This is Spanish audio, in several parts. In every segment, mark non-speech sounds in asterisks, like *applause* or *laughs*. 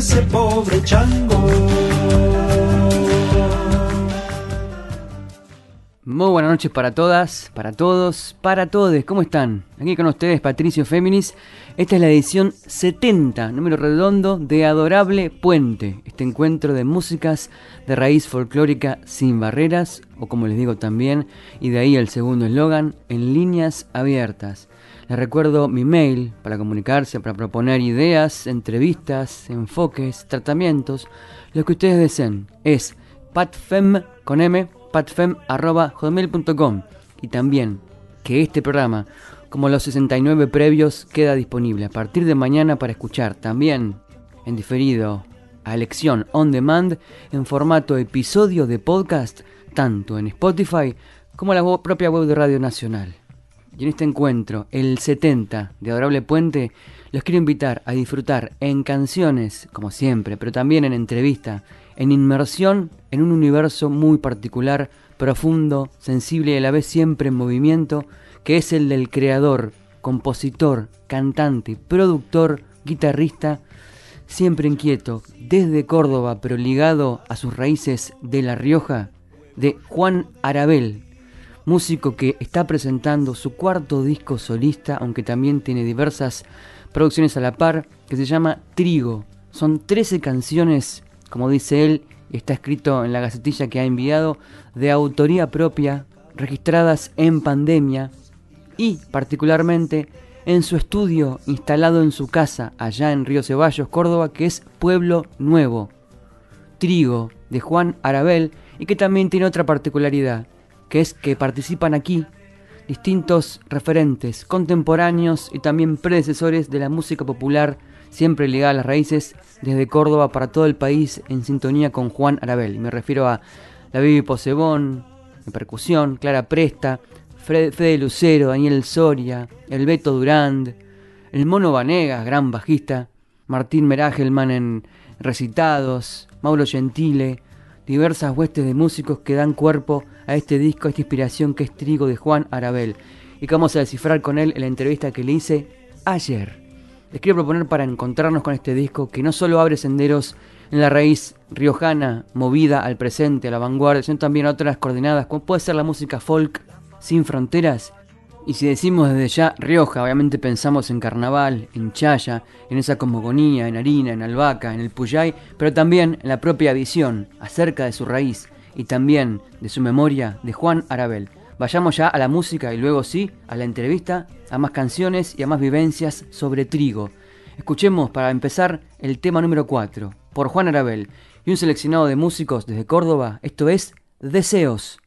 Ese pobre chango. Muy buenas noches para todas, para todos, para todos. ¿Cómo están? Aquí con ustedes Patricio Féminis. Esta es la edición 70, número redondo de Adorable Puente. Este encuentro de músicas de raíz folclórica sin barreras, o como les digo también, y de ahí el segundo eslogan, en líneas abiertas. Les recuerdo mi mail para comunicarse, para proponer ideas, entrevistas, enfoques, tratamientos, lo que ustedes deseen. Es patfem con m patfem.com y también que este programa, como los 69 previos, queda disponible a partir de mañana para escuchar también en diferido a elección on demand en formato episodio de podcast tanto en Spotify como en la propia web de Radio Nacional. Y en este encuentro, el 70 de Adorable Puente, los quiero invitar a disfrutar en canciones, como siempre, pero también en entrevista, en inmersión en un universo muy particular, profundo, sensible y a la vez siempre en movimiento, que es el del creador, compositor, cantante, productor, guitarrista, siempre inquieto, desde Córdoba, pero ligado a sus raíces de La Rioja, de Juan Arabel, músico que está presentando su cuarto disco solista, aunque también tiene diversas producciones a la par, que se llama Trigo. Son 13 canciones, como dice él, está escrito en la gacetilla que ha enviado, de autoría propia, registradas en pandemia y particularmente en su estudio instalado en su casa allá en Río Ceballos, Córdoba, que es Pueblo Nuevo. Trigo de Juan Arabel y que también tiene otra particularidad, que es que participan aquí distintos referentes contemporáneos y también predecesores de la música popular, siempre ligada a las raíces, desde Córdoba para todo el país en sintonía con Juan Arabel. Y me refiero a la Vivi Posebón, en percusión, Clara Presta, Fred- Fede Lucero, Daniel Soria, el Beto Durand, el Mono Vanegas, gran bajista, Martín Meragelman en recitados, Mauro Gentile, diversas huestes de músicos que dan cuerpo a este disco, a esta inspiración que es Trigo de Juan Arabel, y que vamos a descifrar con él en la entrevista que le hice ayer. Les quiero proponer para encontrarnos con este disco que no solo abre senderos en la raíz riojana, movida al presente, a la vanguardia, sino también a otras coordenadas, como puede ser la música folk sin fronteras. Y si decimos desde ya Rioja, obviamente pensamos en carnaval, en chaya, en esa cosmogonía, en harina, en albahaca, en el puyay, pero también en la propia visión acerca de su raíz y también de su memoria de Juan Arabel. Vayamos ya a la música y luego sí, a la entrevista, a más canciones y a más vivencias sobre trigo. Escuchemos para empezar el tema número 4, por Juan Arabel y un seleccionado de músicos desde Córdoba, esto es Deseos.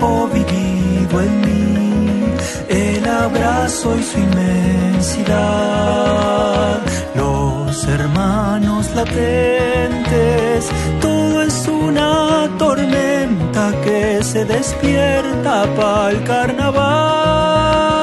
Tiempo vivido en mí, el abrazo y su inmensidad, los hermanos latentes, todo es una tormenta que se despierta para el carnaval.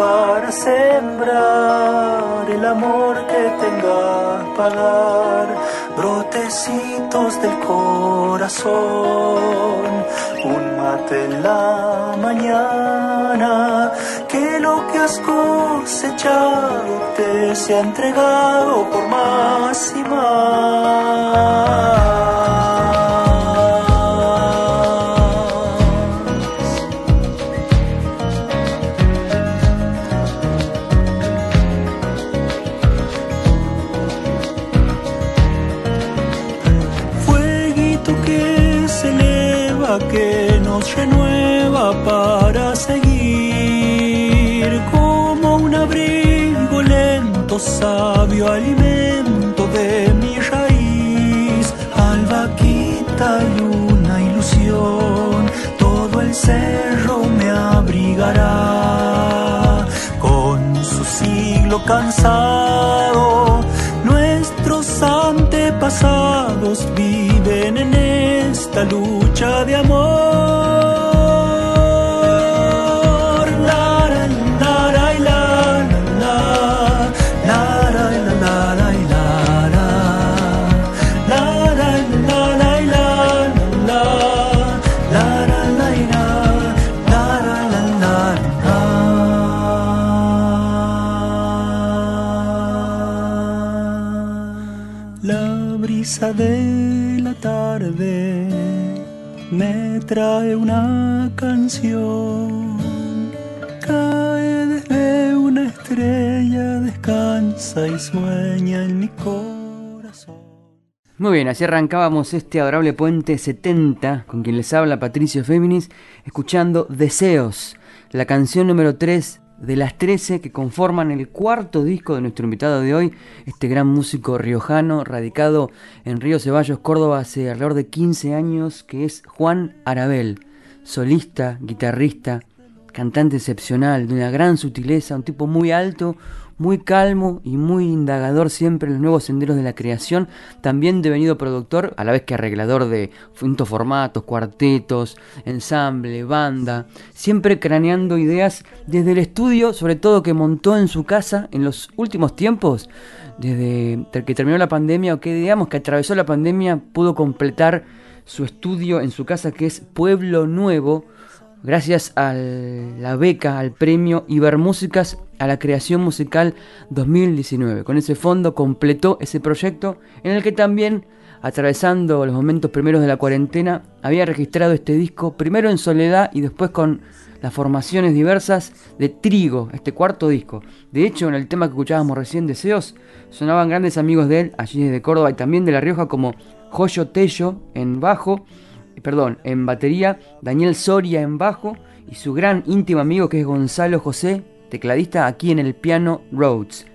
Para sembrar el amor que tenga para dar, brotecitos del corazón, un mate en la mañana, que lo que has cosechado te sea entregado por más y más. Sabio alimento de mi raíz, albaquita y una ilusión, todo el cerro me abrigará con su siglo cansado. Nuestros antepasados viven en esta lucha de amor. Trae una canción. Cae desde una estrella, descansa y sueña en mi corazón. Muy bien, así arrancábamos este adorable puente 70 con quien les habla Patricio Féminis, escuchando Deseos, la canción número 3 de las 13 que conforman el cuarto disco de nuestro invitado de hoy, este gran músico riojano, radicado en Río Ceballos, Córdoba, hace alrededor de 15 años, que es Juan Arabel, solista, guitarrista, cantante excepcional, de una gran sutileza, un tipo muy alto, muy calmo y muy indagador siempre en los nuevos senderos de la creación, también devenido productor, a la vez que arreglador de formatos, cuartetos, ensamble, banda, siempre craneando ideas desde el estudio, sobre todo que montó en su casa en los últimos tiempos, desde que terminó la pandemia o que digamos que atravesó la pandemia, pudo completar su estudio en su casa que es Pueblo Nuevo, gracias a la beca, al premio Ibermúsicas a la creación musical 2019. Con ese fondo completó ese proyecto en el que también, atravesando los momentos primeros de la cuarentena, había registrado este disco primero en soledad y después con las formaciones diversas de Trigo, este cuarto disco. De hecho, en el tema que escuchábamos recién, Deseos, sonaban grandes amigos de él, allí desde Córdoba y también de La Rioja, como Joyo Tello en bajo, perdón, en batería, Daniel Soria en bajo y su gran íntimo amigo que es Gonzalo José tecladista aquí en el piano Rhodes.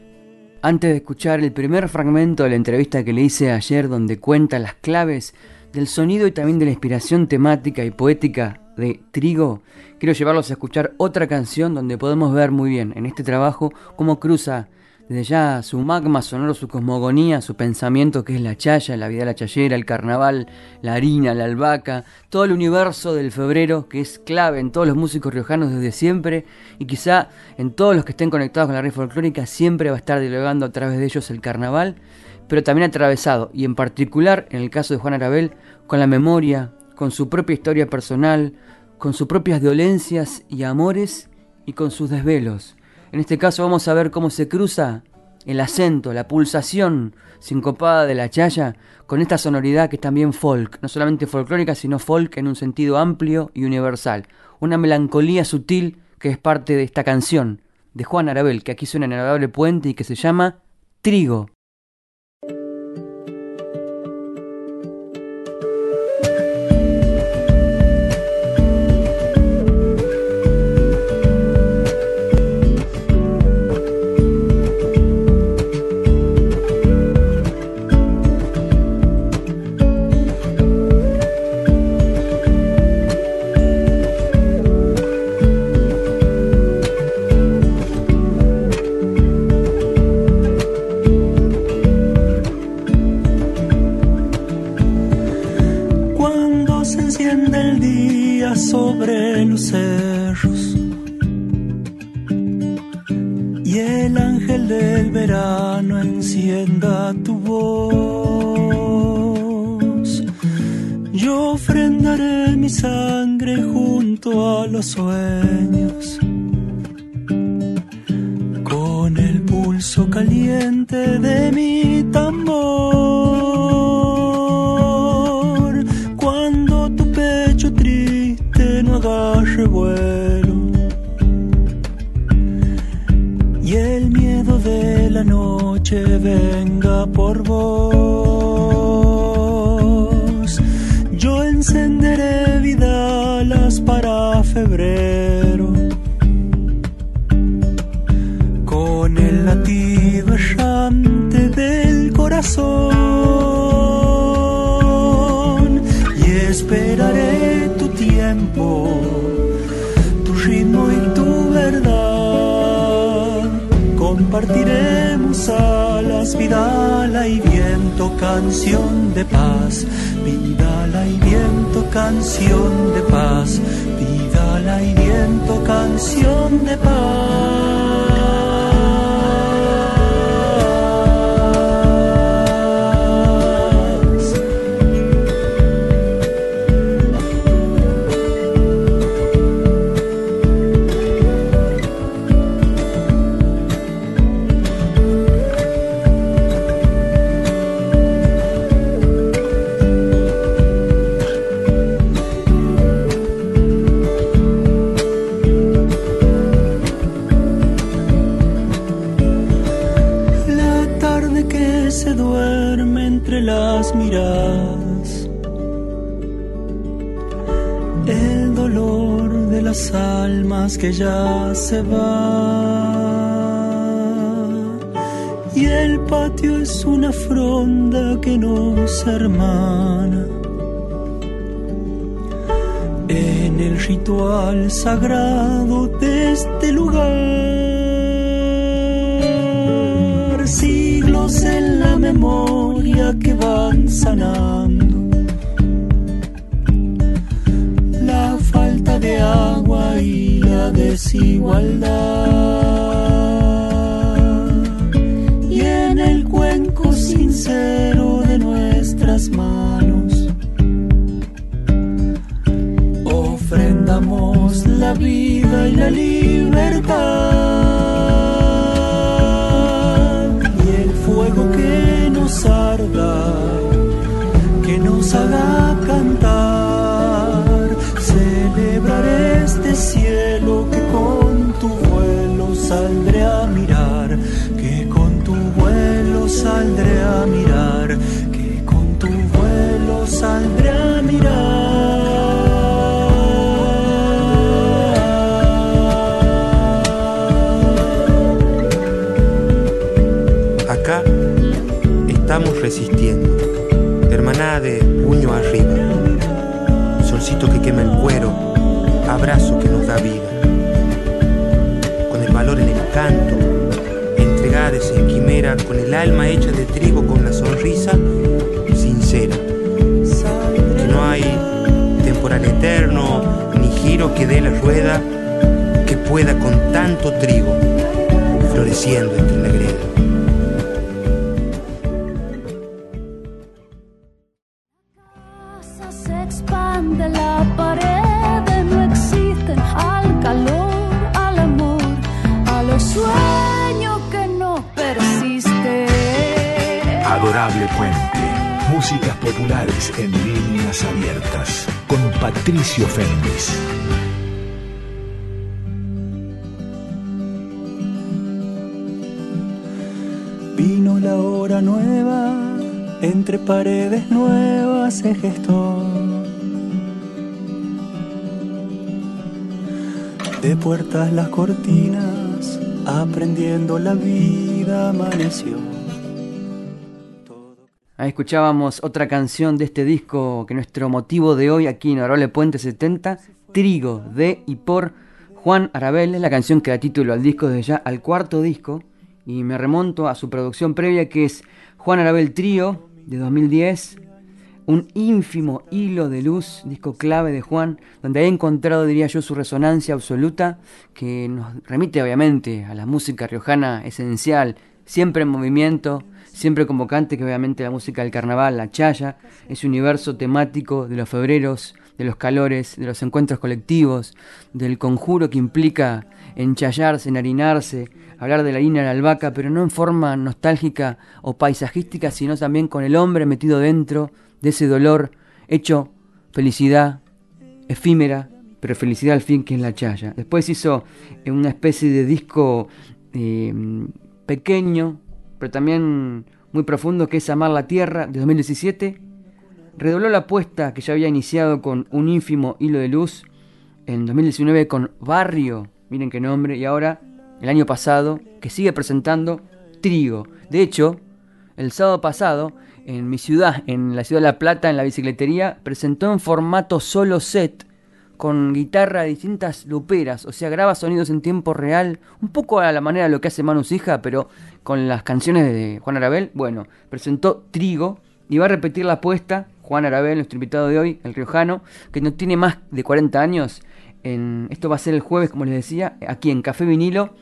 Antes de escuchar el primer fragmento de la entrevista que le hice ayer donde cuenta las claves del sonido y también de la inspiración temática y poética de Trigo, quiero llevarlos a escuchar otra canción donde podemos ver muy bien en este trabajo cómo cruza desde ya su magma sonoro, su cosmogonía, su pensamiento que es la chaya, la vida de la chayera, el carnaval, la harina, la albahaca, todo el universo del febrero que es clave en todos los músicos riojanos desde siempre y quizá en todos los que estén conectados con la red folclórica siempre va a estar dialogando a través de ellos el carnaval, pero también atravesado y en particular en el caso de Juan Arabel con la memoria, con su propia historia personal, con sus propias dolencias y amores y con sus desvelos en este caso vamos a ver cómo se cruza el acento, la pulsación sincopada de la chaya con esta sonoridad que es también folk, no solamente folclórica, sino folk en un sentido amplio y universal. Una melancolía sutil que es parte de esta canción de Juan Arabel, que aquí suena en el puente y que se llama Trigo. Y viento, canción de paz. Vidala y viento, canción de paz. Vidala y viento, canción de paz. Se va. Y el patio es una fronda que nos hermana. En el ritual sagrado de este lugar, siglos en la memoria que van sanando desigualdad. Y en el cuenco sincero de nuestras manos, ofrendamos la vida y la libertad. Y el fuego que nos arda, que nos haga saldré a mirar, que con tu vuelo saldré a mirar, que con tu vuelo saldré a mirar. Acá estamos resistiendo, hermanada de puño arriba, solcito que quema el cuero abrazo que nos da vida, en canto, ese persona con el alma hecha de trigo con la sonrisa sincera. Que no hay temporal eterno ni giro que dé la rueda que pueda con tanto trigo floreciendo entre la greda. Patricio Fernández. Vino la hora nueva, entre paredes nuevas se gestó. De puertas las cortinas, aprendiendo la vida amaneció. Escuchábamos otra canción de este disco que nuestro motivo de hoy aquí en Adorable Puente 70, Trigo, de y por Juan Arabel, es la canción que da título al disco desde ya al cuarto disco. Y me remonto a su producción previa que es Juan Arabel Trío de 2010, un ínfimo hilo de luz, disco clave de Juan, donde he encontrado, diría yo, su resonancia absoluta, que nos remite obviamente a la música riojana esencial, siempre en movimiento, siempre convocante, que obviamente la música del carnaval, la chaya, ese universo temático de los febreros, de los calores, de los encuentros colectivos, del conjuro que implica enchayarse, enharinarse, hablar de la harina de la albahaca, pero no en forma nostálgica o paisajística, sino también con el hombre metido dentro de ese dolor, hecho felicidad efímera, pero felicidad al fin que es la chaya. Después hizo una especie de disco eh, pequeño, pero también muy profundo, que es Amar la Tierra, de 2017. Redobló la apuesta que ya había iniciado con un ínfimo hilo de luz en 2019 con Barrio, miren qué nombre, y ahora, el año pasado, que sigue presentando Trigo. De hecho, el sábado pasado, en mi ciudad, en la ciudad de La Plata, en la bicicletería, presentó en formato solo set, con guitarra de distintas luperas, o sea, graba sonidos en tiempo real, un poco a la manera de lo que hace Manu Sija, pero con las canciones de Juan Arabel. Bueno, presentó Trigo y va a repetir la apuesta. Juan Arabel, nuestro invitado de hoy, el riojano, que no tiene más de 40 años. En, esto va a ser el jueves, como les decía, aquí en Café Vinilo,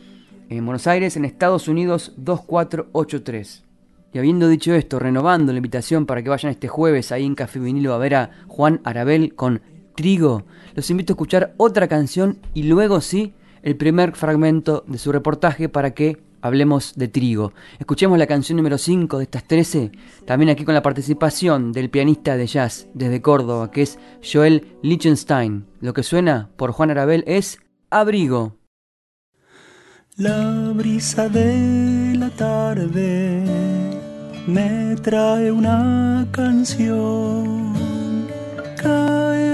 en Buenos Aires, en Estados Unidos 2483. Y habiendo dicho esto, renovando la invitación para que vayan este jueves ahí en Café Vinilo a ver a Juan Arabel con Trigo, los invito a escuchar otra canción y luego sí el primer fragmento de su reportaje para que hablemos de Trigo. Escuchemos la canción número 5 de estas 13, también aquí con la participación del pianista de jazz desde Córdoba, que es Joel Lichtenstein. Lo que suena por Juan Arabel es Abrigo. La brisa de la tarde me trae una canción. Cae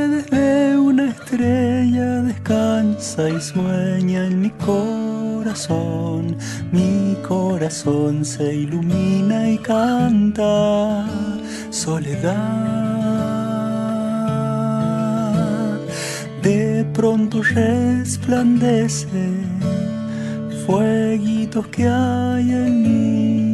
estrella, descansa y sueña en mi corazón. Mi corazón se ilumina y canta soledad. De pronto resplandece fueguitos que hay en mí.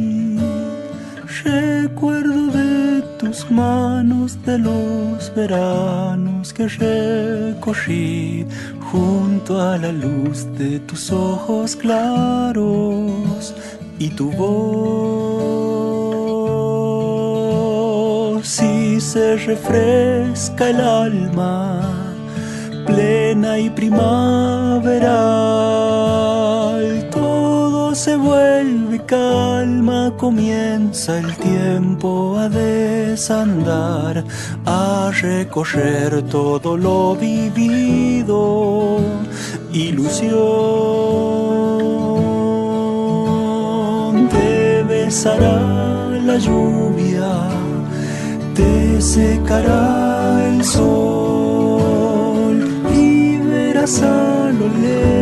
Recuerdo de tus manos de los veranos que recorrí junto a la luz de tus ojos claros y tu voz. Si se refresca el alma plena y primaveral, todo se vuelve calma, comienza el tiempo a desandar, a recorrer todo lo vivido, ilusión, te besará la lluvia, te secará el sol y verás a lo lejos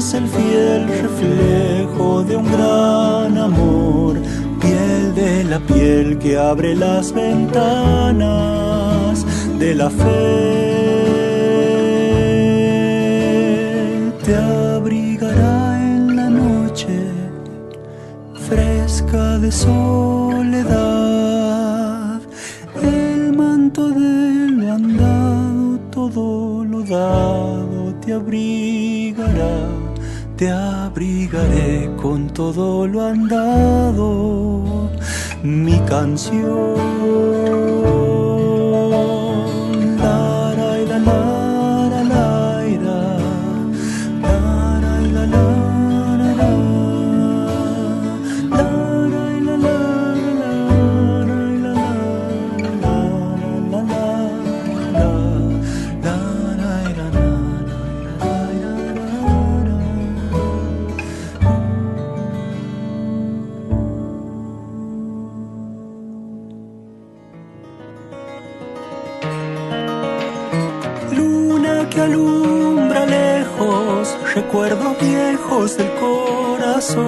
el fiel reflejo de un gran amor, piel de la piel que abre las ventanas de la fe. Te abrigará en la noche fresca de soledad, el manto de lo andado, todo lo dado te abrigará, te abrigaré con todo lo andado, mi canción. Recuerdos viejos del corazón.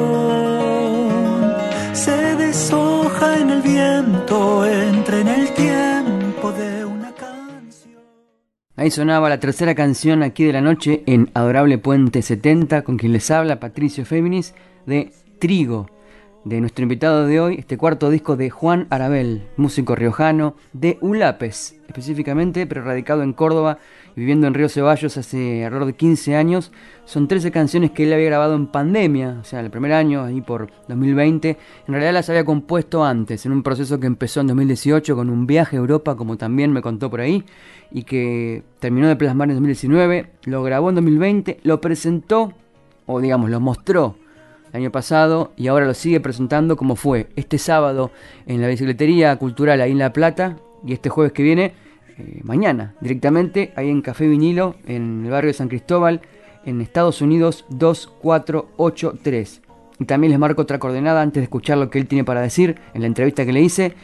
Se deshoja en el viento, entra en el tiempo de una canción. Ahí sonaba la tercera canción aquí de la noche en Adorable Puente 70, con quien les habla Patricio Féminis de Trigo de nuestro invitado de hoy, este cuarto disco de Juan Arabel, músico riojano de Ulapes específicamente, pero radicado en Córdoba viviendo en Río Ceballos hace alrededor de 15 años. Son 13 canciones que él había grabado en pandemia, o sea, el primer año, ahí por 2020. En realidad las había compuesto antes, en un proceso que empezó en 2018 con un viaje a Europa, como también me contó por ahí, y que terminó de plasmar en 2019. Lo grabó en 2020, lo presentó, o digamos, lo mostró año pasado y ahora lo sigue presentando como fue este sábado en la bicicletería cultural ahí en La Plata y este jueves que viene eh, mañana directamente ahí en Café Vinilo en el barrio de San Cristóbal en Estados Unidos 2483. Y también les marco otra coordenada antes de escuchar lo que él tiene para decir en la entrevista que le hice.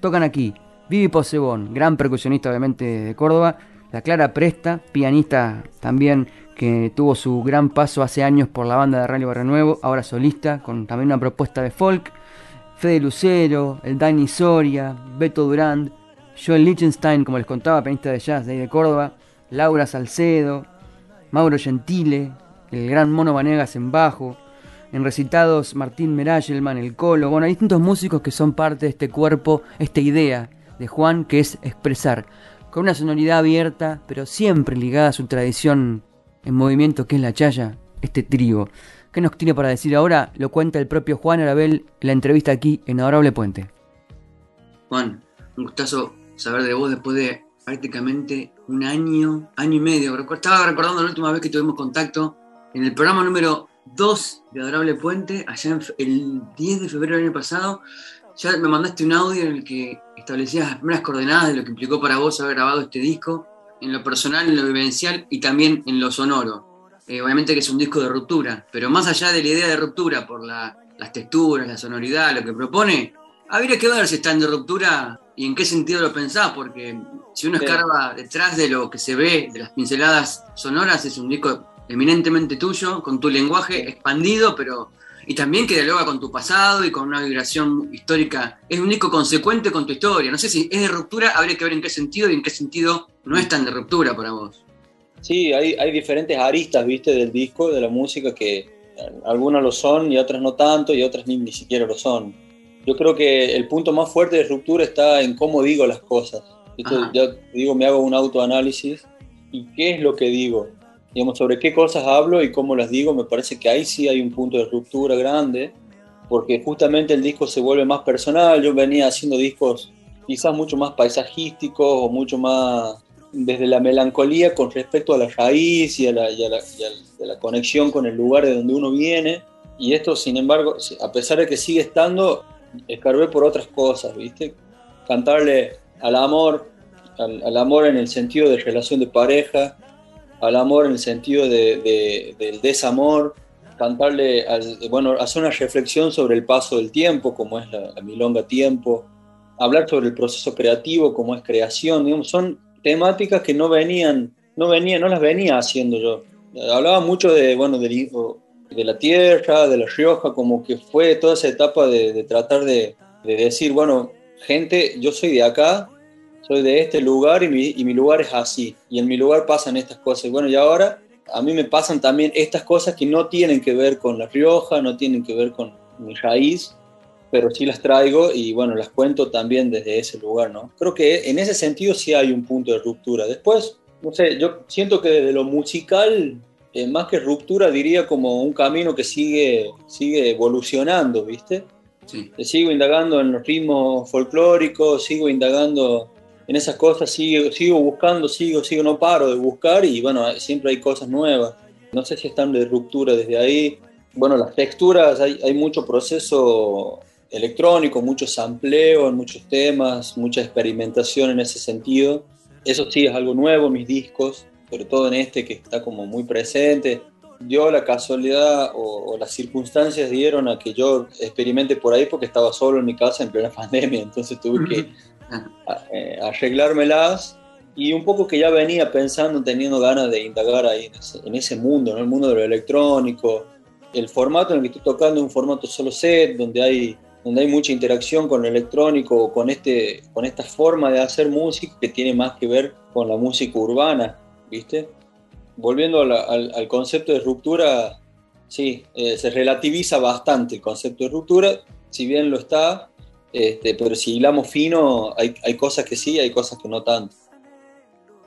Tocan aquí Vivi Posebón, gran percusionista obviamente de Córdoba, la Clara Presta, pianista también que tuvo su gran paso hace años por la banda de Rally Barrio Nuevo, ahora solista, con también una propuesta de folk. Fede Lucero, el Dani Soria, Beto Durand, Joel Lichtenstein, como les contaba, pianista de jazz de ahí de Córdoba, Laura Salcedo, Mauro Gentile, el gran Mono Vanegas en bajo, en recitados Martín Merayelman, el Colo, bueno, hay distintos músicos que son parte de este cuerpo, esta idea de Juan que es expresar, con una sonoridad abierta, pero siempre ligada a su tradición en movimiento que es la chaya, este trigo. ¿Qué nos tiene para decir ahora? Lo cuenta el propio Juan Arabel en la entrevista aquí en Adorable Puente. Juan, un gustazo saber de vos después de prácticamente un año, año y medio. Estaba recordando la última vez que tuvimos contacto en el programa número 2 de Adorable Puente, allá el 10 de febrero del año pasado. Ya me mandaste un audio en el que establecías las primeras coordenadas de lo que implicó para vos haber grabado este disco, en lo personal, en lo vivencial y también en lo sonoro. Eh, obviamente que es un disco de ruptura, pero más allá de la idea de ruptura por las texturas, la sonoridad, lo que propone, habría que ver si está en de ruptura y en qué sentido lo pensás, porque si uno escarba detrás de lo que se ve, de las pinceladas sonoras, es un disco eminentemente tuyo, con tu lenguaje expandido, pero y también que dialoga con tu pasado y con una vibración histórica. Es un disco consecuente con tu historia. No sé si es de ruptura, habría que ver en qué sentido y en qué sentido no es tan de ruptura para vos. Sí, hay, hay diferentes aristas, viste, del disco, de la música, que algunas lo son y otras no tanto y otras ni, ni siquiera lo son yo creo que el punto más fuerte de ruptura está en cómo digo las cosas. Esto, ya digo, me hago un autoanálisis y qué es lo que digo. Digamos, sobre qué cosas hablo y cómo las digo, me parece que ahí sí hay un punto de ruptura grande, porque justamente el disco se vuelve más personal. Yo venía haciendo discos quizás mucho más paisajísticos o mucho más desde la melancolía con respecto a la raíz y a la, conexión con el lugar de donde uno viene. Y esto, sin embargo, a pesar de que sigue estando, escarbé por otras cosas, ¿viste? Cantarle al amor, al, amor en el sentido de relación de pareja, al amor en el sentido de, del desamor, cantarle, bueno, hacer una reflexión sobre el paso del tiempo, como es la, milonga tiempo, hablar sobre el proceso creativo, como es creación, digamos, son temáticas que no venían, no venía, no las venía haciendo yo. Hablaba mucho de, bueno, del, de la tierra, de La Rioja, como que fue toda esa etapa de, tratar de, decir, bueno, gente, yo soy de acá, soy de este lugar y mi, y mi, lugar es así, y en mi lugar pasan estas cosas. Bueno, y ahora a mí me pasan también estas cosas que no tienen que ver con La Rioja, no tienen que ver con mi raíz, pero sí las traigo y bueno, las cuento también desde ese lugar, ¿no? Creo que en ese sentido sí hay un punto de ruptura. Después, no sé, yo siento que desde lo musical, eh, más que ruptura, diría como un camino que sigue, sigue evolucionando, ¿viste? Sí. Sigo indagando en los ritmos folclóricos, sigo indagando en esas cosas, sigo, sigo buscando, sigo, sigo, no paro de buscar y bueno, siempre hay cosas nuevas. No sé si están de ruptura desde ahí. Bueno, las texturas, hay, hay mucho proceso electrónico, mucho sampleo en muchos temas, mucha experimentación en ese sentido. Eso sí es algo nuevo, mis discos, sobre todo en este que está como muy presente. Dio la casualidad o, o las circunstancias dieron a que yo experimente por ahí porque estaba solo en mi casa en plena *laughs* pandemia, entonces tuve que eh, arreglármelas y un poco que ya venía pensando, teniendo ganas de indagar ahí en ese, en mundo, ¿no? el mundo de lo electrónico. El formato en el que estoy tocando es un formato solo set, donde hay, donde hay mucha interacción con lo electrónico, con, este, con esta forma de hacer música que tiene más que ver con la música urbana, ¿viste? Volviendo al concepto de ruptura, sí, eh, se relativiza bastante el concepto de ruptura, si bien lo está, este, pero si hilamos fino, hay, hay cosas que sí, hay cosas que no tanto.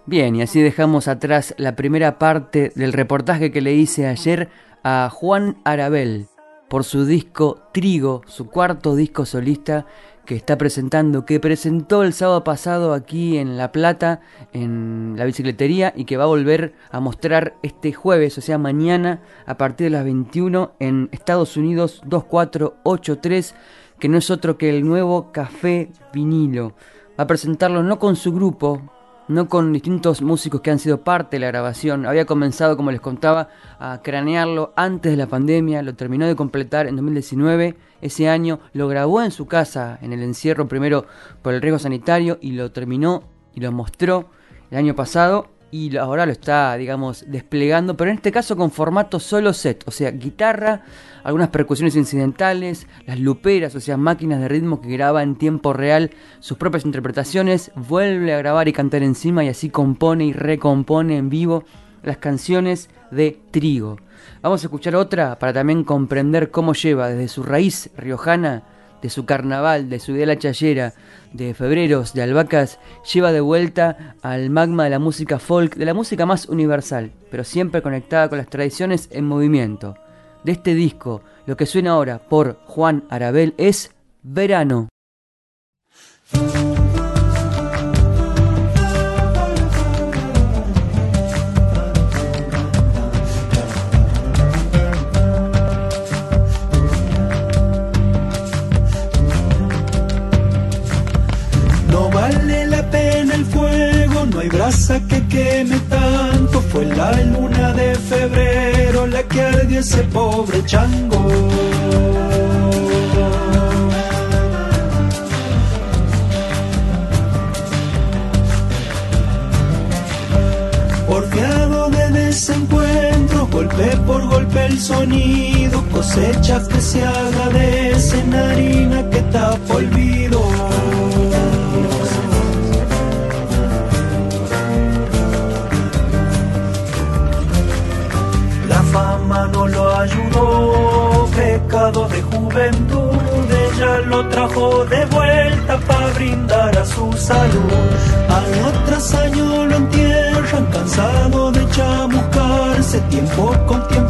Bien, y así dejamos atrás la primera parte del reportaje que le hice ayer a Juan Arabel por su disco Trigo, su cuarto disco solista que está presentando, que presentó el sábado pasado aquí en La Plata, en la bicicletería, y que va a volver a mostrar este jueves, o sea, mañana, a partir de las 21 en Estados Unidos 2483, que no es otro que el nuevo Café Vinilo. Va a presentarlo no con su grupo, no con distintos músicos que han sido parte de la grabación. Había comenzado, como les contaba, a cranearlo antes de la pandemia, lo terminó de completar en 2019. Ese año lo grabó en su casa, en el encierro primero por el riesgo sanitario, y lo terminó y lo mostró el año pasado. Y ahora lo está, digamos, desplegando, pero en este caso con formato solo set, o sea, guitarra, algunas percusiones incidentales, las luperas, o sea, máquinas de ritmo que graba en tiempo real sus propias interpretaciones, vuelve a grabar y cantar encima y así compone y recompone en vivo las canciones de Trigo. Vamos a escuchar otra para también comprender cómo lleva desde su raíz riojana, de su carnaval, de su idea de la chayera, de febreros, de albahacas, lleva de vuelta al magma de la música folk, de la música más universal, pero siempre conectada con las tradiciones en movimiento. De este disco, lo que suena ahora por Juan Arabel es Verano. Brasa que queme tanto. Fue la luna de febrero la que ardió ese pobre chango. Porfiado de desencuentro, golpe por golpe el sonido, cosechas que se agradecen, harina que tapa olvido. Juventud, ella lo trajo de vuelta para brindar a su salud. Año tras año lo entierran, cansado de chamuscarse, tiempo con tiempo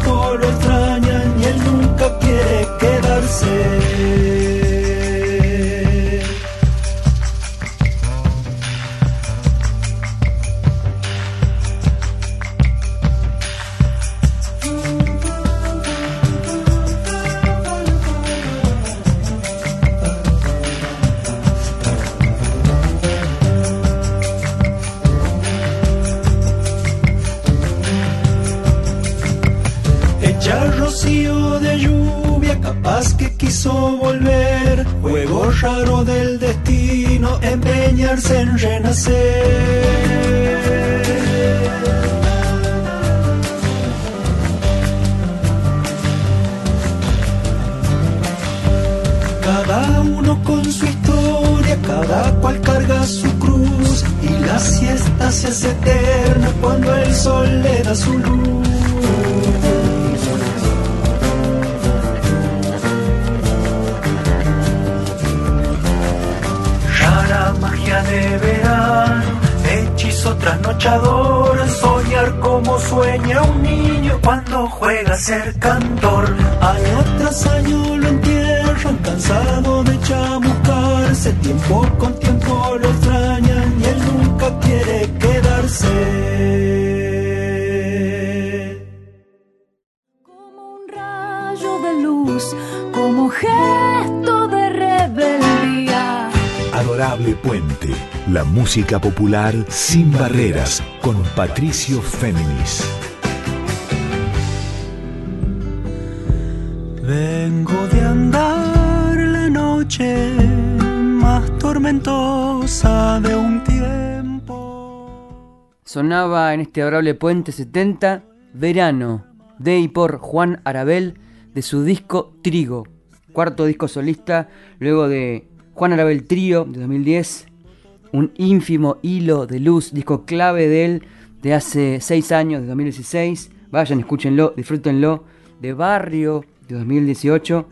Puente, la música popular sin barreras, con Patricio Féminis. Vengo de andar la noche más tormentosa de un tiempo. Sonaba en este adorable Puente 70 Verano, de y por Juan Arabel, de su disco Trigo, cuarto disco solista, luego de Juan Arabel Trío de 2010, un ínfimo hilo de luz, disco clave de él de hace 6 años, de 2016. Vayan, escúchenlo, disfrútenlo, de Barrio de 2018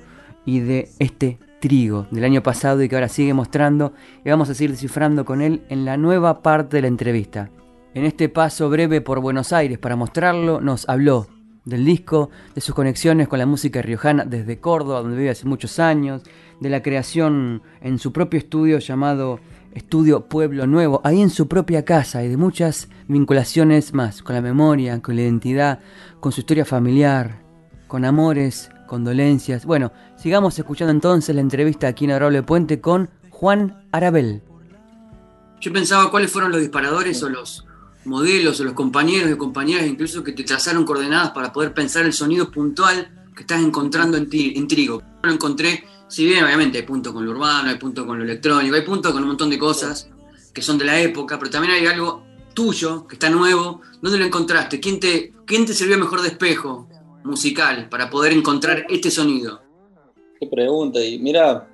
y de este Trigo del año pasado y que ahora sigue mostrando y vamos a seguir descifrando con él en la nueva parte de la entrevista. En este paso breve por Buenos Aires para mostrarlo, nos habló del disco, de sus conexiones con la música riojana desde Córdoba, donde vive hace muchos años, de la creación en su propio estudio llamado Estudio Pueblo Nuevo, ahí en su propia casa y de muchas vinculaciones más, con la memoria, con la identidad, con su historia familiar, con amores, condolencias. Bueno, sigamos escuchando entonces la entrevista aquí en Adorable Puente con Juan Arabel. Yo pensaba cuáles fueron los disparadores o los modelos o los compañeros y compañeras incluso que te trazaron coordenadas para poder pensar el sonido puntual que estás encontrando en, ti, en Trigo. Lo encontré, si bien obviamente hay punto con lo urbano, hay punto con lo electrónico, hay punto con un montón de cosas que son de la época, pero también hay algo tuyo que está nuevo. ¿Dónde lo encontraste? ¿Quién te, quién te sirvió mejor de espejo musical para poder encontrar este sonido? Qué pregunta. Y mira,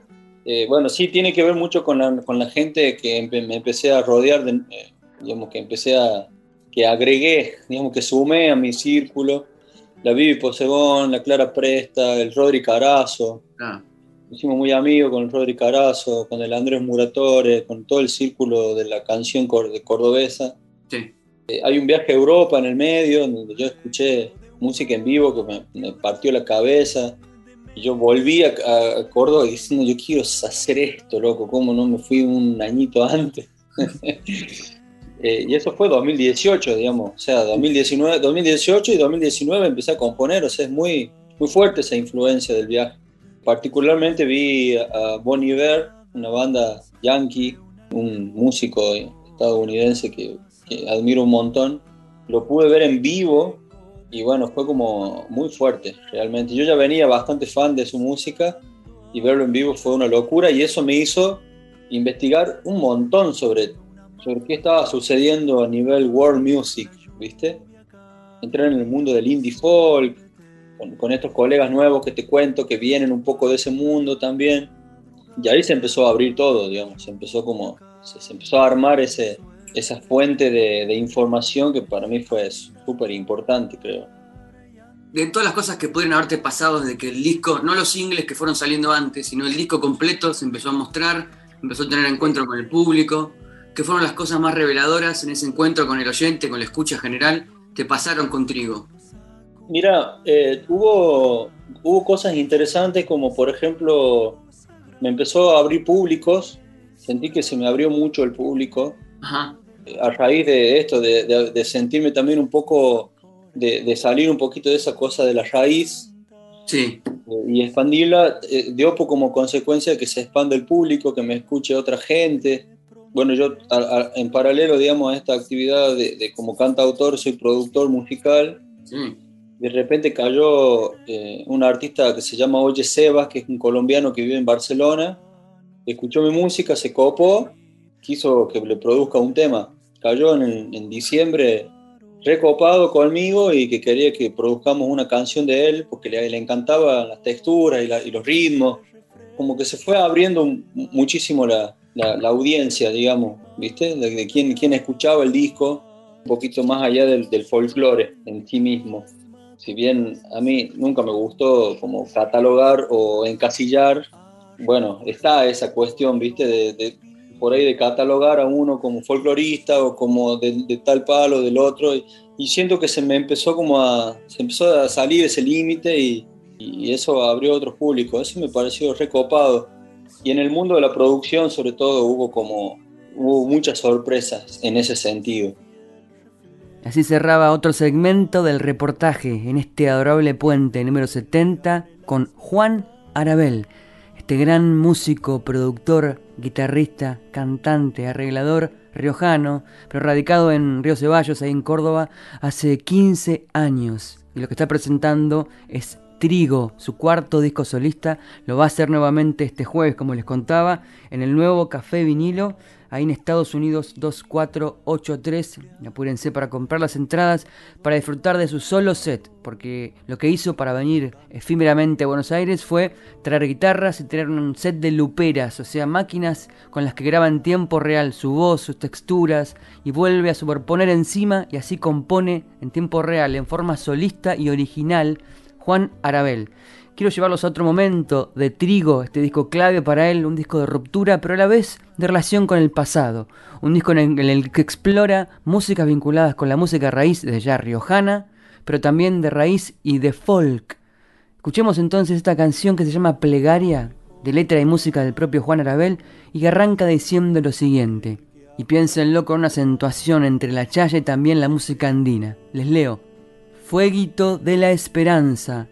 eh, bueno, sí tiene que ver mucho con la, con la gente que empe- me empecé a rodear, de, eh, digamos que empecé a, que agregué, digamos que sumé a mi círculo, la Vivi Posegón, la Clara Presta, el Rodri Carazo, Ah, hicimos muy amigos con Rodri Carazo, con el Andrés Muratore, con todo el círculo de la canción cordobesa. sí. Eh, hay un viaje a Europa en el medio, donde yo escuché música en vivo que me, me partió la cabeza. Y yo volví a, a Córdoba diciendo, yo quiero hacer esto, loco, ¿cómo no me fui un añito antes? *laughs* Eh, y eso fue 2018, digamos, o sea, 2019, 2018 y 2019 empecé a componer, o sea, es muy, muy fuerte esa influencia del viaje. Particularmente vi a Bon Iver, una banda yankee, un músico estadounidense que, que admiro un montón. Lo pude ver en vivo y bueno, fue como muy fuerte, realmente. Yo ya venía bastante fan de su música y verlo en vivo fue una locura y eso me hizo investigar un montón sobre, sobre qué estaba sucediendo a nivel world music, ¿viste? Entrar en el mundo del indie folk, con, estos colegas nuevos que te cuento que vienen un poco de ese mundo también. Y ahí se empezó a abrir todo, digamos, se empezó como, se, empezó a armar ese, esa fuente de, de información que para mí fue súper importante, creo. De todas las cosas que pudieron haberte pasado desde que el disco, no los singles que fueron saliendo antes, sino el disco completo se empezó a mostrar, empezó a tener encuentro con el público, ¿qué fueron las cosas más reveladoras en ese encuentro con el oyente, con la escucha general, que pasaron con Trigo? Mira, eh, hubo, hubo cosas interesantes como por ejemplo, me empezó a abrir públicos, sentí que se me abrió mucho el público, Ajá, a raíz de esto, de, de- de sentirme también un poco, de, de salir un poquito de esa cosa de la raíz sí, eh, y expandirla, eh, dio como consecuencia que se expanda el público, que me escuche otra gente. Bueno, yo a- a- en paralelo, digamos, a esta actividad de, de como cantautor, soy productor musical, sí, de repente cayó eh, un artista que se llama Oye Sebas, que es un colombiano que vive en Barcelona, escuchó mi música, se copó, quiso que le produzca un tema. Cayó en, en diciembre recopado conmigo y que quería que produzcamos una canción de él porque le, le encantaban las texturas y, la- y los ritmos. Como que se fue abriendo mu- muchísimo la, la- la audiencia, digamos, ¿viste? De, de quién, quién escuchaba el disco, un poquito más allá del, del folclore en sí mismo si bien a mí nunca me gustó como catalogar o encasillar, bueno, está esa cuestión, ¿viste? Por ahí de catalogar a uno como folclorista o como de, tal palo, del otro, y, siento que se me empezó como a, se empezó a salir ese límite y, y, eso abrió otros públicos, eso me pareció recopado. Y en el mundo de la producción sobre todo hubo como, hubo muchas sorpresas en ese sentido. Así cerraba otro segmento del reportaje en este adorable puente número 70 con Juan Arabel, este gran músico, productor, guitarrista, cantante, arreglador riojano, pero radicado en Río Ceballos, ahí en Córdoba, hace 15 años. Y lo que está presentando es Trigo, su cuarto disco solista, lo va a hacer nuevamente este jueves, como les contaba, en el nuevo Café Vinilo ahí en Estados Unidos 2483. Apúrense para comprar las entradas para disfrutar de su solo set, porque lo que hizo para venir efímeramente a Buenos Aires fue traer guitarras y tener un set de luperas, o sea, máquinas con las que graba en tiempo real su voz, sus texturas y vuelve a superponer encima y así compone en tiempo real, en forma solista y original, Juan Arabel. Quiero llevarlos a otro momento de Trigo, este disco clave para él, un disco de ruptura, pero a la vez de relación con el pasado. Un disco en el, que explora músicas vinculadas con la música raíz de ya riojana, pero también de raíz y de folk. Escuchemos entonces esta canción que se llama Plegaria, de letra y música del propio Juan Arabel, y que arranca diciendo lo siguiente. Y piénsenlo con una acentuación entre la chaya y también la música andina. Les leo. Fueguito de la esperanza,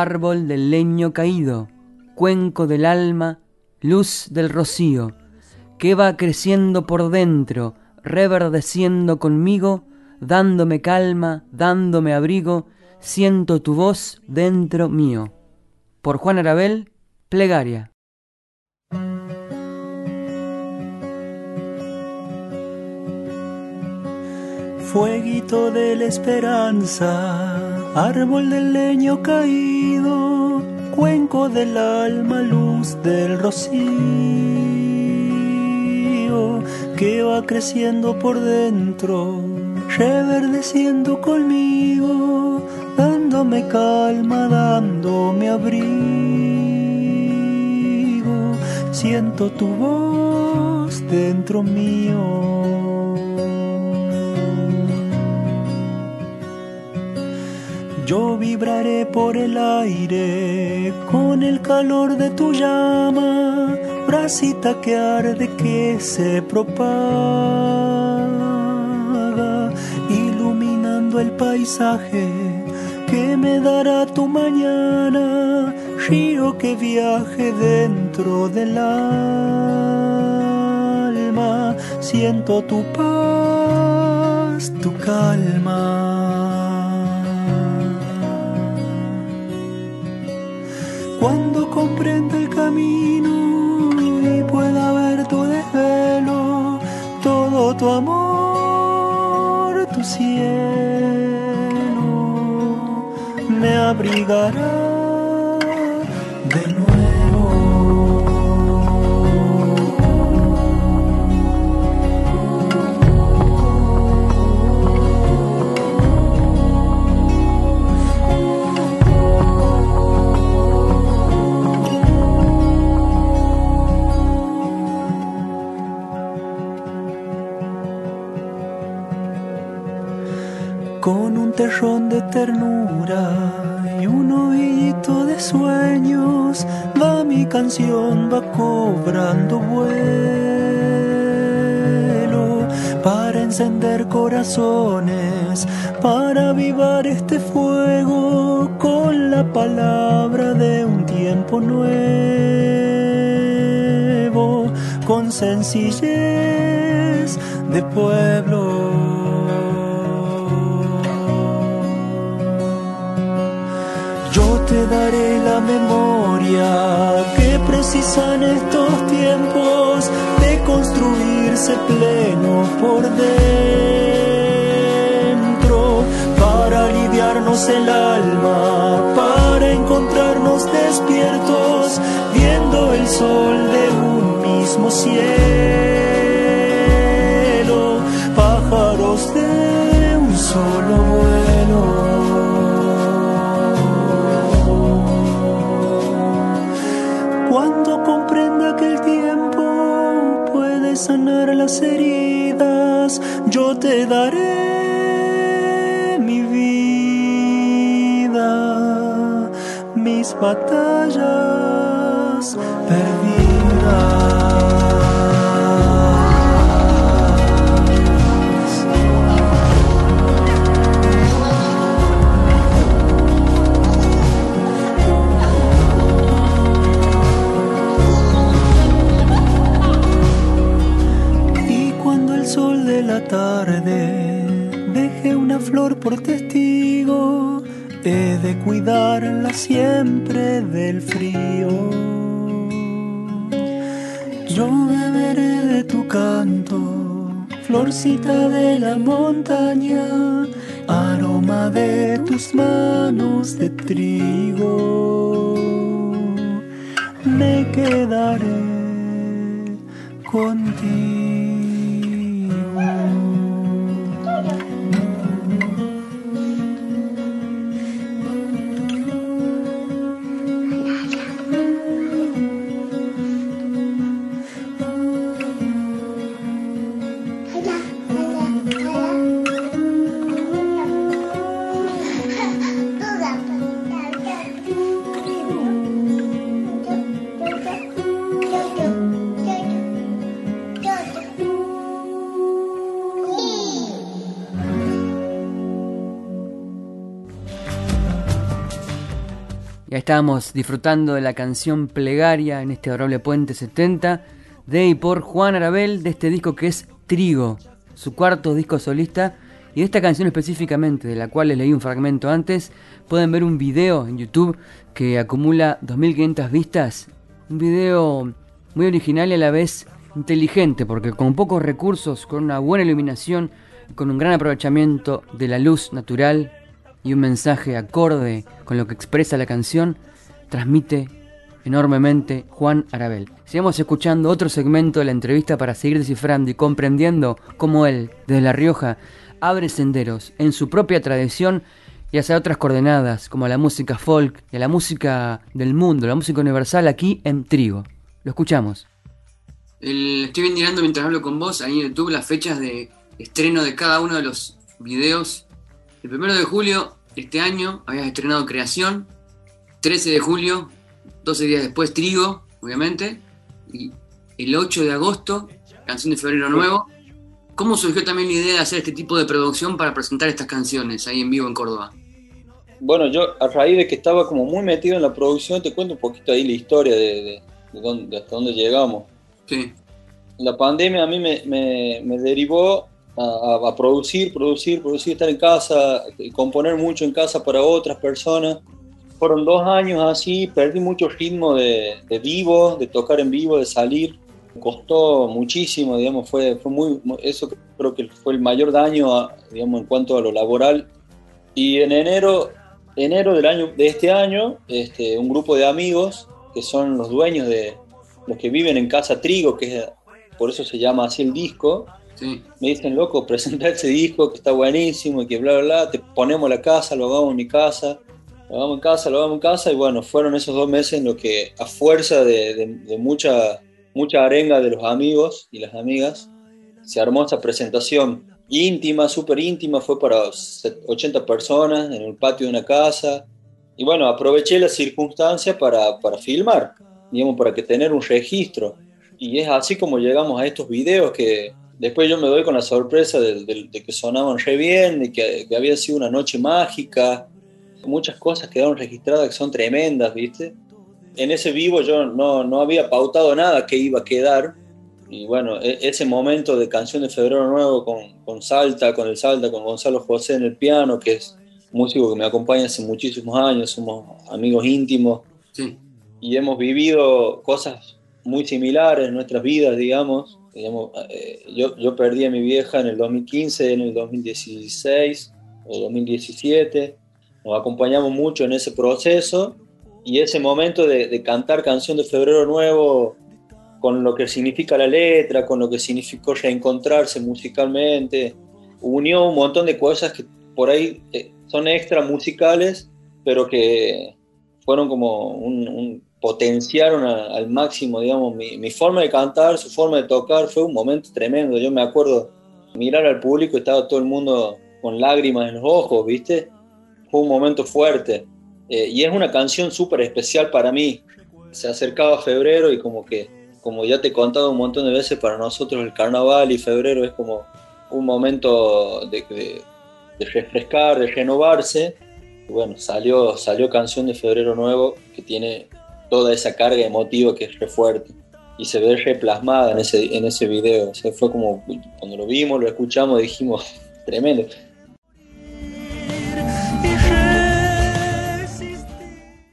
árbol del leño caído, cuenco del alma, luz del rocío, que va creciendo por dentro, reverdeciendo conmigo, dándome calma, dándome abrigo, siento tu voz dentro mío. Por Juan Arabel, Plegaria. Fueguito de la esperanza árbol del leño caído, cuenco del alma, luz del rocío, que va creciendo por dentro, reverdeciendo conmigo, dándome calma, dándome abrigo. Siento tu voz dentro mío Yo vibraré por el aire con el calor de tu llama, brasita que arde que se propaga, iluminando el paisaje que me dará tu mañana, río que viaje dentro del alma, siento tu paz, tu calma. Cuando comprenda el camino y pueda ver tu desvelo, todo tu amor, tu cielo, me abrigará terrón de ternura y un oído de sueños, va mi canción, va cobrando vuelo para encender corazones, para avivar este fuego con la palabra de un tiempo nuevo, con sencillez de pueblo la memoria que precisa en estos tiempos de construirse pleno por dentro para aliviarnos el alma, para encontrarnos despiertos viendo el sol de un mismo cielo, las heridas, yo te daré mi vida, mis batallas perdidas. La tarde deje una flor por testigo, he de cuidarla siempre del frío. Yo beberé de tu canto, florcita de la montaña, aroma de tus manos de trigo. Me quedaré contigo. Amen. Estábamos disfrutando de la canción Plegaria en este adorable Puente 70 de y por Juan Arabel de este disco que es Trigo, su cuarto disco solista y de esta canción específicamente, de la cual les leí un fragmento antes, pueden ver un video en YouTube que acumula 2500 vistas, un video muy original y a la vez inteligente porque con pocos recursos, con una buena iluminación, con un gran aprovechamiento de la luz natural y un mensaje acorde con lo que expresa la canción, transmite enormemente Juan Arabel. Sigamos escuchando otro segmento de la entrevista para seguir descifrando y comprendiendo cómo él, desde La Rioja, abre senderos en su propia tradición y hacia otras coordenadas, como la música folk y la música del mundo, la música universal aquí en Trigo. Lo escuchamos. Estoy mirando mientras hablo con vos ahí en YouTube las fechas de estreno de cada uno de los videos. El primero de julio de este año habías estrenado Creación. 13 de julio, 12 días después, Trigo, obviamente. Y el 8 de agosto, Canción de Febrero Nuevo. ¿Cómo surgió también la idea de hacer este tipo de producción para presentar estas canciones ahí en vivo en Córdoba? Bueno, yo a raíz de que estaba como muy metido en la producción, te cuento un poquito ahí la historia de, de- de dónde- de hasta dónde llegamos. Sí, La pandemia a mí me, me- me derivó a, producir, producir, producir, estar en casa, y componer mucho en casa para otras personas. Fueron dos años así, perdí mucho ritmo de, vivo, de tocar en vivo, de salir. Costó muchísimo, digamos, fue, fue muy, mu- eso creo que fue el mayor daño, a- digamos, en cuanto a lo laboral. Y en enero, enero del año, de este año, este, un grupo de amigos que son los dueños de los que viven en Casa Trigo, que por eso se llama así el disco, sí. me dicen, loco, presenta ese disco que está buenísimo y que bla, bla, bla, te ponemos la casa, lo hagamos en mi casa, lo hagamos en casa, lo hagamos en casa, y bueno, fueron esos dos meses en los que a fuerza de, de- de mucha, mucha arenga de los amigos y las amigas, se armó esa presentación íntima, súper íntima, fue para set- 80 personas en el patio de una casa, y bueno, aproveché la circunstancia para, para filmar, digamos, para que tener un registro. Y es así como llegamos a estos videos que después yo me doy con la sorpresa de, de- de que sonaban re bien, de que, que había sido una noche mágica. Muchas cosas quedaron registradas que son tremendas, ¿viste? En ese vivo yo no, no había pautado nada que iba a quedar. Y bueno, e- ese momento de canción de Febrero Nuevo con, con Salta, con el Salta, con Gonzalo José en el piano, que es músico que me acompaña hace muchísimos años, somos amigos íntimos Sí, y hemos vivido cosas muy similares en nuestras vidas, digamos. Digamos eh, yo, yo perdí a mi vieja en el 2015, en el 2016 o 2017. Nos acompañamos mucho en ese proceso y ese momento de, de cantar Canción de Febrero Nuevo con lo que significa la letra, con lo que significó reencontrarse musicalmente, unió un montón de cosas que por ahí eh, son extra musicales, pero que fueron como un, un- potenciaron a- al máximo, digamos, mi, mi forma de cantar, su forma de tocar, fue un momento tremendo. Yo me acuerdo mirar al público, estaba todo el mundo con lágrimas en los ojos, ¿viste? Fue un momento fuerte. Eh, y es una canción súper especial para mí. Se acercaba febrero y como que, como ya te he contado un montón de veces, para nosotros el carnaval y febrero es como un momento de, refrescar, de renovarse. Bueno, salió, salió Canción de Febrero Nuevo que tiene toda esa carga emotiva que es re fuerte y se ve replasmada en ese, en ese video. O fue como cuando lo vimos, lo escuchamos, dijimos, *laughs* tremendo.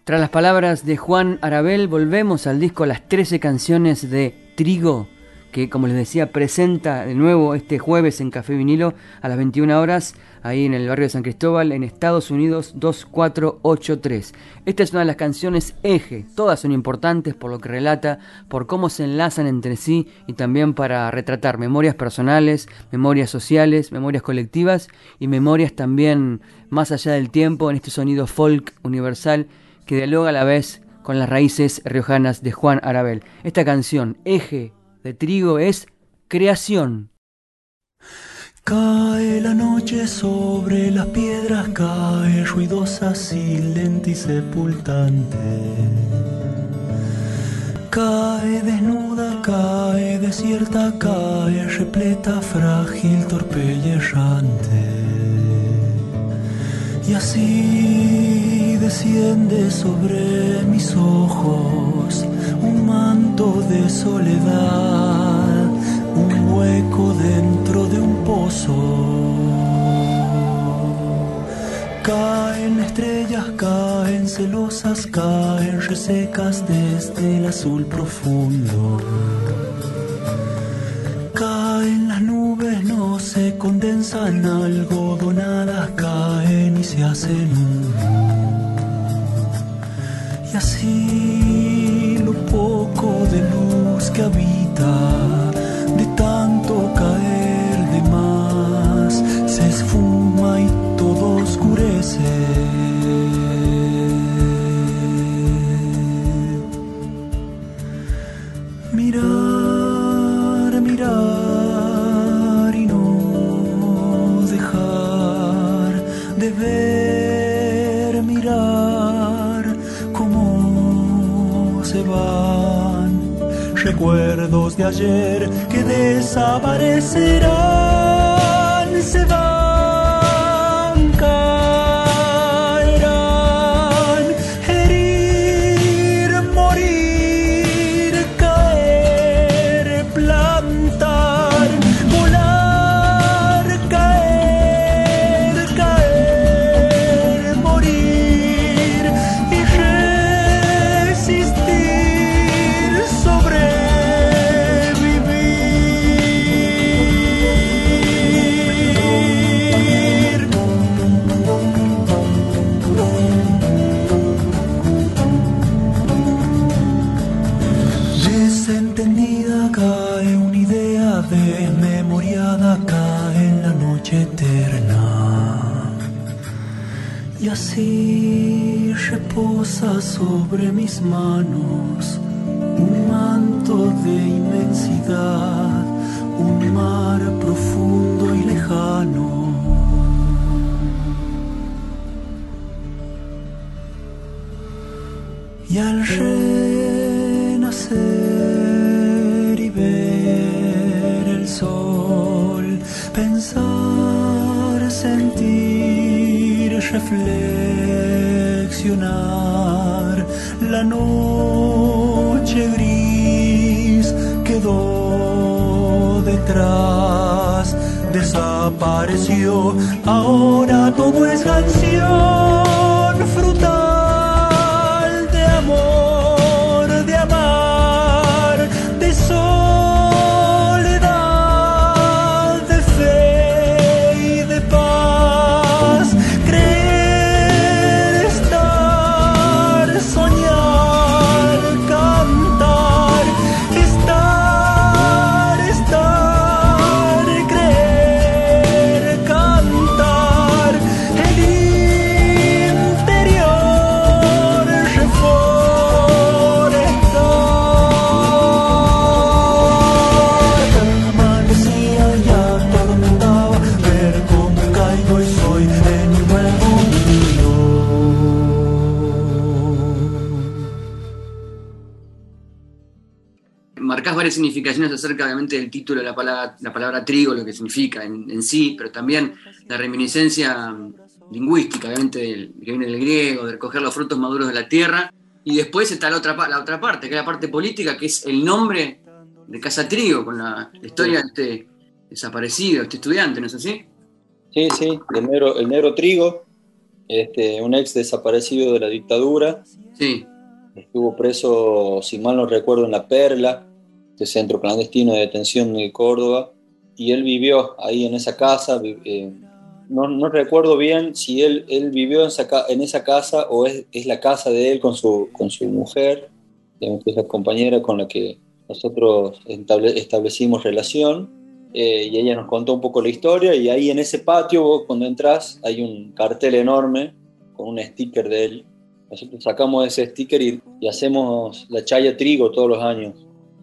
Tras las palabras de Juan Arabel, volvemos al disco Las 13 canciones de Trigo, que como les decía presenta de nuevo este jueves en Café Vinilo a las 21 horas, ahí en el barrio de San Cristóbal, en Estados Unidos 2483. Esta es una de las canciones eje, todas son importantes por lo que relata, por cómo se enlazan entre sí y también para retratar memorias personales, memorias sociales, memorias colectivas y memorias también más allá del tiempo en este sonido folk universal que dialoga a la vez con las raíces riojanas de Juan Arabel. Esta canción, Eje de Trigo, es creación. Cae la noche sobre las piedras, cae ruidosa, silente y sepultante. Cae desnuda, cae desierta, cae repleta, frágil, torpe y. Y así desciende sobre mis ojos un manto de soledad, un hueco dentro de un pozo. Caen estrellas, caen celosas, caen resecas desde el azul profundo. Caen las nubes, no se condensan, algodonadas, caen y se hacen. Y así lo poco de luz que habita, de recuerdos de ayer que desaparecerán, desapareció, ahora todo significaciones acerca obviamente del título de la palabra, la palabra trigo, lo que significa en, en sí, pero también la reminiscencia lingüística, obviamente, del, que viene del griego, de recoger los frutos maduros de la tierra. Y después está la otra, la otra parte, que es la parte política, que es el nombre de Casa Trigo, con la, la historia de este desaparecido, este estudiante, ¿no es así? Sí, sí, el negro, el negro Trigo, este, un ex desaparecido de la dictadura, Sí, estuvo preso, si mal no recuerdo, en La Perla, este centro clandestino de detención de Córdoba, y él vivió ahí en esa casa. eh, no, no recuerdo bien si él, él vivió en esa, en esa casa o es, es la casa de él con su, con su mujer, que es la compañera con la que nosotros estable- establecimos relación. eh, y ella nos contó un poco la historia y ahí en ese patio, vos cuando entras, hay un cartel enorme con un sticker de él. Nosotros sacamos ese sticker y, y hacemos la chaya trigo todos los años.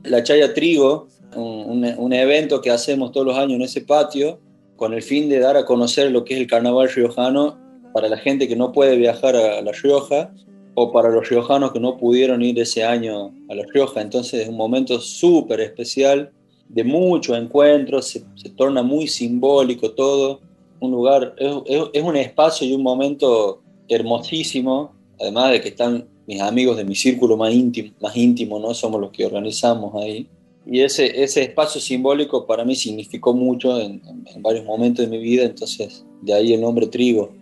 La chaya trigo, un, evento que hacemos todos los años en ese patio, con el fin de dar a conocer lo que es el carnaval riojano para la gente que no puede viajar a La Rioja o para los riojanos que no pudieron ir ese año a La Rioja. Entonces es un momento súper especial, de muchos encuentros, se, torna muy simbólico todo. Un lugar, es un espacio y un momento hermosísimo, además de que están mis amigos de mi círculo más íntimo, más íntimo ¿no? Somos los que organizamos ahí. Y ese, ese espacio simbólico para mí significó mucho en, varios momentos de mi vida, entonces de ahí el nombre trigo.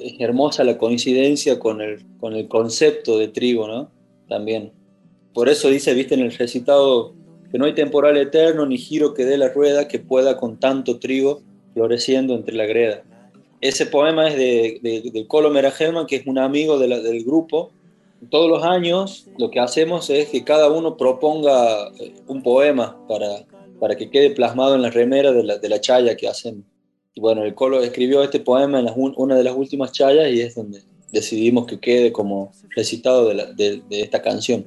Es hermosa la coincidencia con el, con el concepto de trigo, ¿no? También. Por eso dice, viste en el recitado, que no hay temporal eterno ni giro que dé la rueda que pueda con tanto trigo floreciendo entre la greda. Ese poema es de, de, de Colo Meragelman, que es un amigo del grupo. Todos los años lo que hacemos es que cada uno proponga eh, un poema para, para que quede plasmado en la remera de la, de la chaya que hacemos. Y bueno, el Colo escribió este poema en un- una de las últimas chayas y es donde decidimos que quede como recitado de, la- de- de esta canción.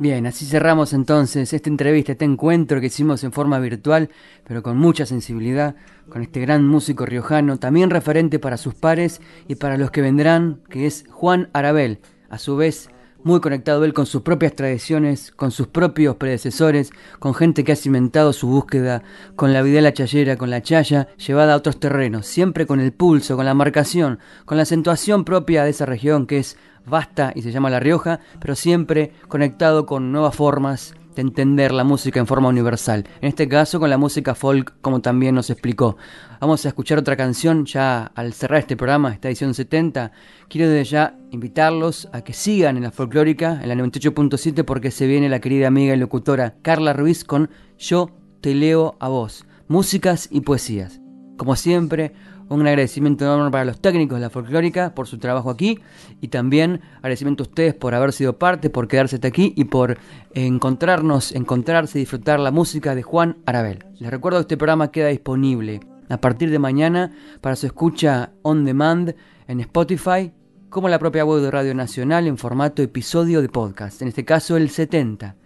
Bien, así cerramos entonces esta entrevista, este encuentro que hicimos en forma virtual, pero con mucha sensibilidad, con este gran músico riojano, también referente para sus pares y para los que vendrán, que es Juan Arabel, a su vez muy conectado él con sus propias tradiciones, con sus propios predecesores, con gente que ha cimentado su búsqueda, con la vida de la chayera, con la chaya, llevada a otros terrenos, siempre con el pulso, con la marcación, con la acentuación propia de esa región que es vasta y se llama La Rioja, pero siempre conectado con nuevas formas de entender la música en forma universal. En este caso con la música folk, como también nos explicó. Vamos a escuchar otra canción ya al cerrar este programa, esta edición 70. Quiero desde ya invitarlos a que sigan en la folclórica, en la 98.7, porque se viene la querida amiga y locutora Carla Ruiz con Yo te leo a vos, músicas y poesías. Como siempre, un agradecimiento enorme para los técnicos de la folclórica por su trabajo aquí y también agradecimiento a ustedes por haber sido parte, por quedarse hasta aquí y por encontrarnos, encontrarse y disfrutar la música de Juan Arabel. Les recuerdo que este programa queda disponible a partir de mañana para su escucha on demand en Spotify como la propia web de Radio Nacional en formato episodio de podcast, en este caso el 70.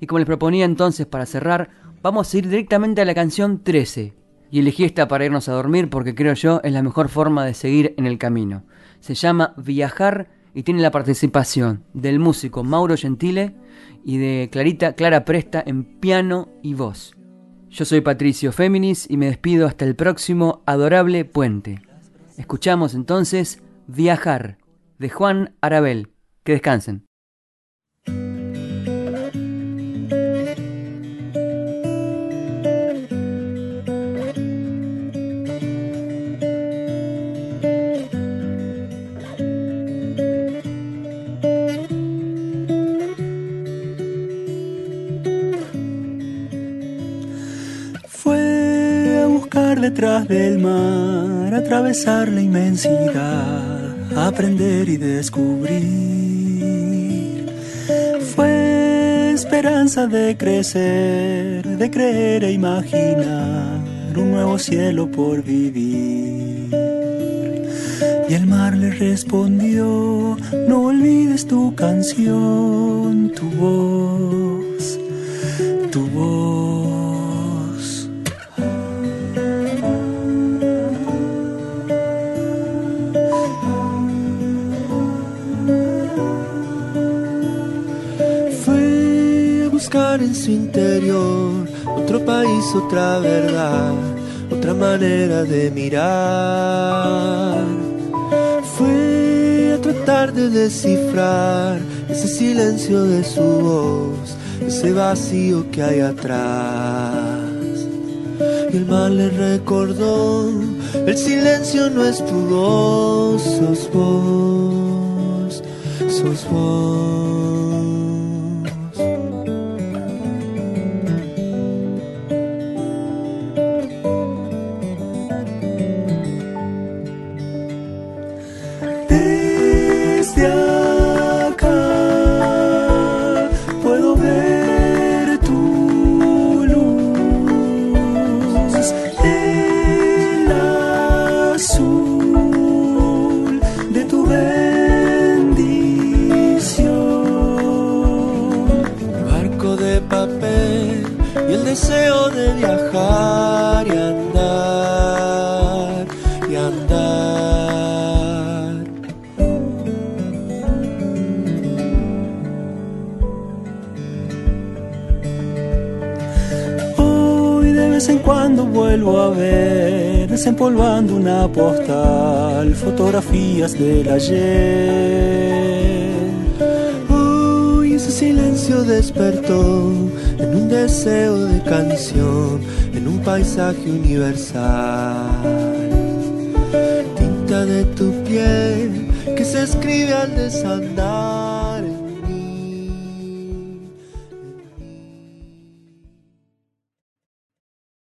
Y como les proponía entonces para cerrar, vamos a ir directamente a la canción 13. Y elegí esta para irnos a dormir porque creo yo es la mejor forma de seguir en el camino. Se llama Viajar y tiene la participación del músico Mauro Gentile y de Clarita Clara Presta en piano y voz. Yo soy Patricio Féminis y me despido hasta el próximo adorable puente. Escuchamos entonces Viajar de Juan Arabel. Que descansen. Detrás del mar, atravesar la inmensidad, aprender y descubrir. Fue esperanza de crecer, de creer e imaginar un nuevo cielo por vivir. Y el mar le respondió, no olvides tu canción, tu voz, en su interior, otro país, otra verdad, otra manera de mirar. Fue a tratar de descifrar ese silencio de su voz, ese vacío que hay atrás. Y el mal le recordó, el silencio no es tu voz, sos vos, sos vos. Vuelvo a ver, desempolvando una postal, fotografías del ayer. Hoy ese silencio despertó en un deseo de canción, en un paisaje universal. Tinta de tu piel que se escribe al desandar.